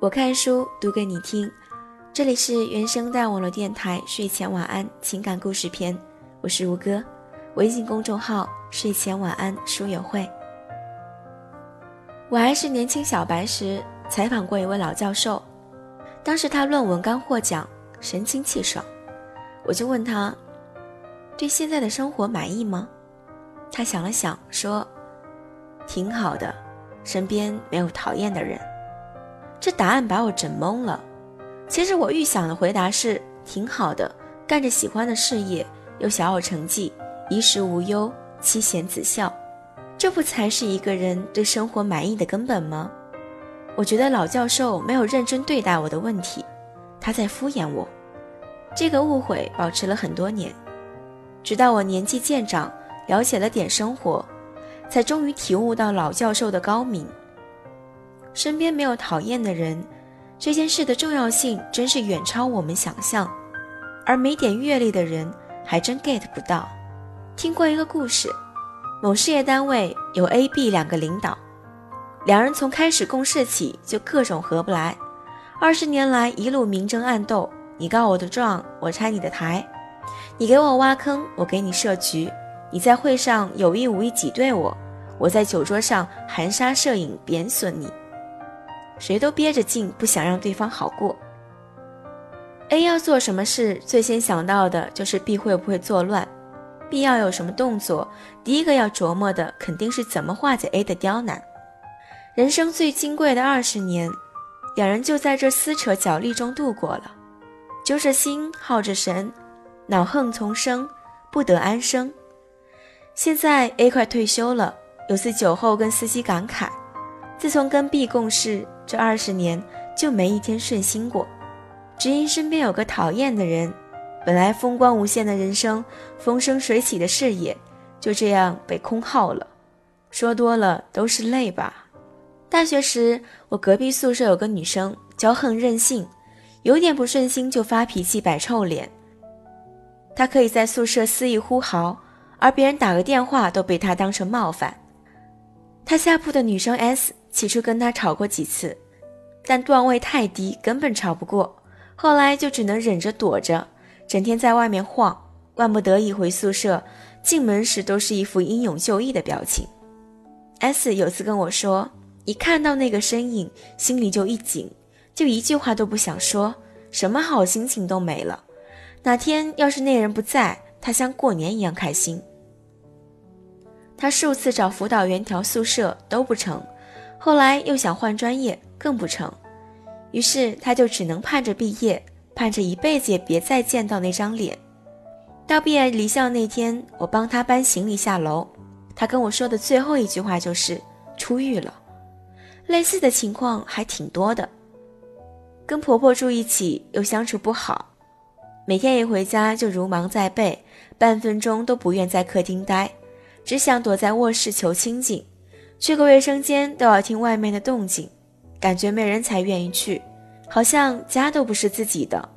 我看书读给你听，这里是原声带网络电台睡前晚安情感故事篇，我是如歌，微信公众号睡前晚安书友会。我还是年轻小白时采访过一位老教授，当时他论文刚获奖，神清气爽，我就问他，对现在的生活满意吗？他想了想说，挺好的，身边没有讨厌的人。这答案把我整懵了。其实我预想的回答是挺好的，干着喜欢的事业，又小有成绩，衣食无忧，妻贤子孝，这不才是一个人对生活满意的根本吗？我觉得老教授没有认真对待我的问题，他在敷衍我。这个误会保持了很多年，直到我年纪渐长，了解了点生活，才终于体悟到老教授的高明。身边没有讨厌的人，这件事的重要性真是远超我们想象，而没点阅历的人还真 get 不到。听过一个故事，某事业单位有 A、B 两个领导，两人从开始共事起就各种合不来，二十年来一路明争暗斗，你告我的状，我拆你的台，你给我挖坑，我给你设局，你在会上有意无意挤兑我，我在酒桌上含沙射影贬损你。谁都憋着劲，不想让对方好过。A 要做什么事，最先想到的就是 B 会不会作乱；B 要有什么动作，第一个要琢磨的肯定是怎么化解 A 的刁难。人生最金贵的二十年，两人就在这撕扯角力中度过了，揪着心，耗着神，恼恨丛生，不得安生。现在 A 快退休了，有次酒后跟司机感慨：自从跟 B 共事。这二十年就没一天顺心过，只因身边有个讨厌的人。本来风光无限的人生，风生水起的事业，就这样被空耗了。说多了都是泪吧。大学时，我隔壁宿舍有个女生，骄横任性，有点不顺心就发脾气、摆臭脸。她可以在宿舍肆意呼号，而别人打个电话都被她当成冒犯。她下铺的女生 S。起初跟他吵过几次，但段位太低，根本吵不过。后来就只能忍着躲着，整天在外面晃。万不得已回宿舍，进门时都是一副英勇就义的表情。S 有次跟我说，一看到那个身影，心里就一紧，就一句话都不想说，什么好心情都没了。哪天要是那人不在，他像过年一样开心。他数次找辅导员调宿舍都不成。后来又想换专业，更不成，于是他就只能盼着毕业，盼着一辈子也别再见到那张脸。到毕业离校那天，我帮他搬行李下楼，他跟我说的最后一句话就是出狱了。类似的情况还挺多的。跟婆婆住一起又相处不好，每天一回家就如芒在背，半分钟都不愿在客厅待，只想躲在卧室求清静。去个卫生间都要听外面的动静，感觉没人才愿意去，好像家都不是自己的。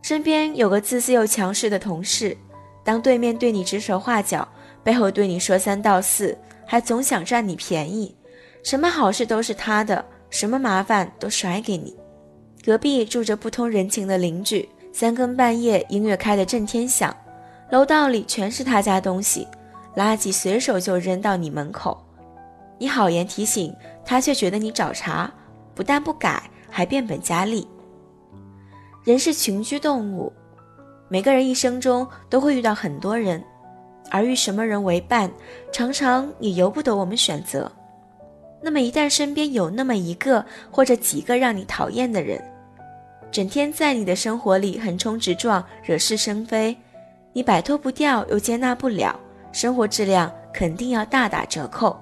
身边有个自私又强势的同事，当对面对你指手画脚，背后对你说三道四，还总想占你便宜，什么好事都是他的，什么麻烦都甩给你。隔壁住着不通人情的邻居，三更半夜音乐开得震天响，楼道里全是他家东西，垃圾随手就扔到你门口。你好言提醒他，却觉得你找茬，不但不改，还变本加厉。人是群居动物，每个人一生中都会遇到很多人，而与什么人为伴，常常也由不得我们选择。那么一旦身边有那么一个或者几个让你讨厌的人，整天在你的生活里横冲直撞，惹是生非，你摆脱不掉又接纳不了，生活质量肯定要大打折扣。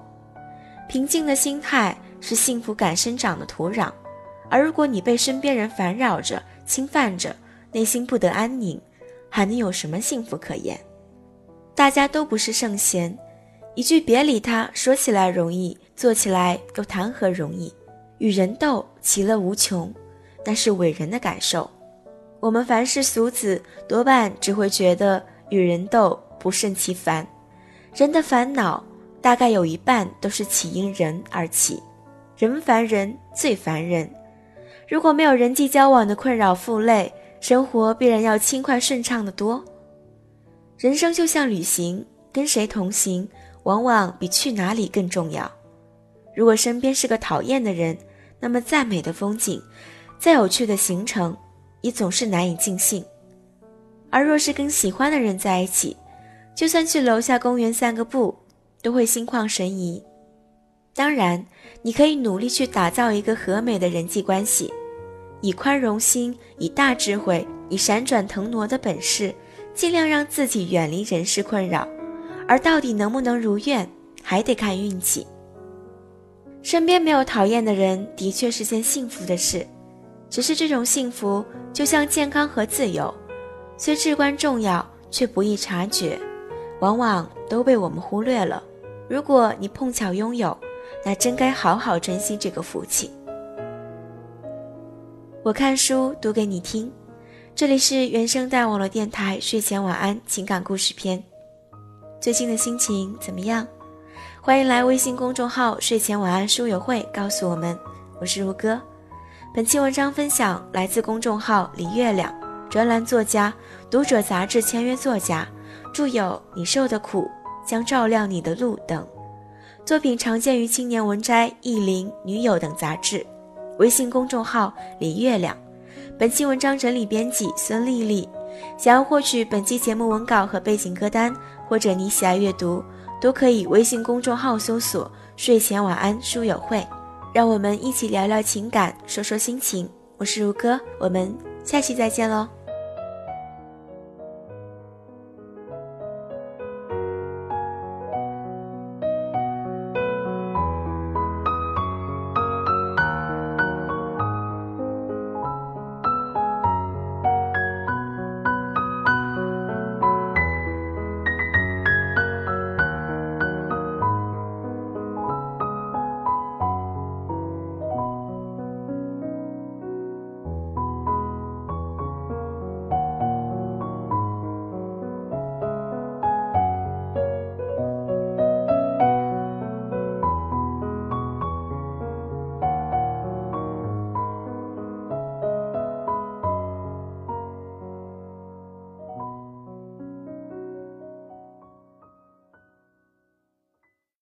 平静的心态是幸福感生长的土壤，而如果你被身边人烦扰着、侵犯着，内心不得安宁，还能有什么幸福可言？大家都不是圣贤，一句别理他，说起来容易，做起来又谈何容易？与人斗，其乐无穷，那是伟人的感受。我们凡世俗子，多半只会觉得与人斗不胜其烦，人的烦恼。大概有一半都是起因人而起，人烦人最烦人。如果没有人际交往的困扰负累，生活必然要轻快顺畅的多。人生就像旅行，跟谁同行，往往比去哪里更重要。如果身边是个讨厌的人，那么再美的风景，再有趣的行程，也总是难以尽兴。而若是跟喜欢的人在一起，就算去楼下公园散个步，都会心旷神怡。当然，你可以努力去打造一个和美的人际关系，以宽容心，以大智慧，以闪转腾挪的本事，尽量让自己远离人事困扰。而到底能不能如愿，还得看运气。身边没有讨厌的人，的确是件幸福的事。只是这种幸福，就像健康和自由，虽至关重要，却不易察觉，往往都被我们忽略了。如果你碰巧拥有，那真该好好珍惜这个福气。我看书读给你听，这里是原声带网络电台睡前晚安情感故事篇。最近的心情怎么样？欢迎来微信公众号“睡前晚安书友会”告诉我们。我是如歌。本期文章分享来自公众号“李月亮”专栏作家、读者杂志签约作家，著有《你受的苦将照亮你的路》等。作品常见于《青年文摘》《意林》《女友》等杂志。微信公众号“李月亮”。本期文章整理编辑孙丽丽。想要获取本期节目文稿和背景歌单，或者你喜爱阅读，都可以微信公众号搜索“睡前晚安书友会”。让我们一起聊聊情感，说说心情。我是如歌，我们下期再见喽。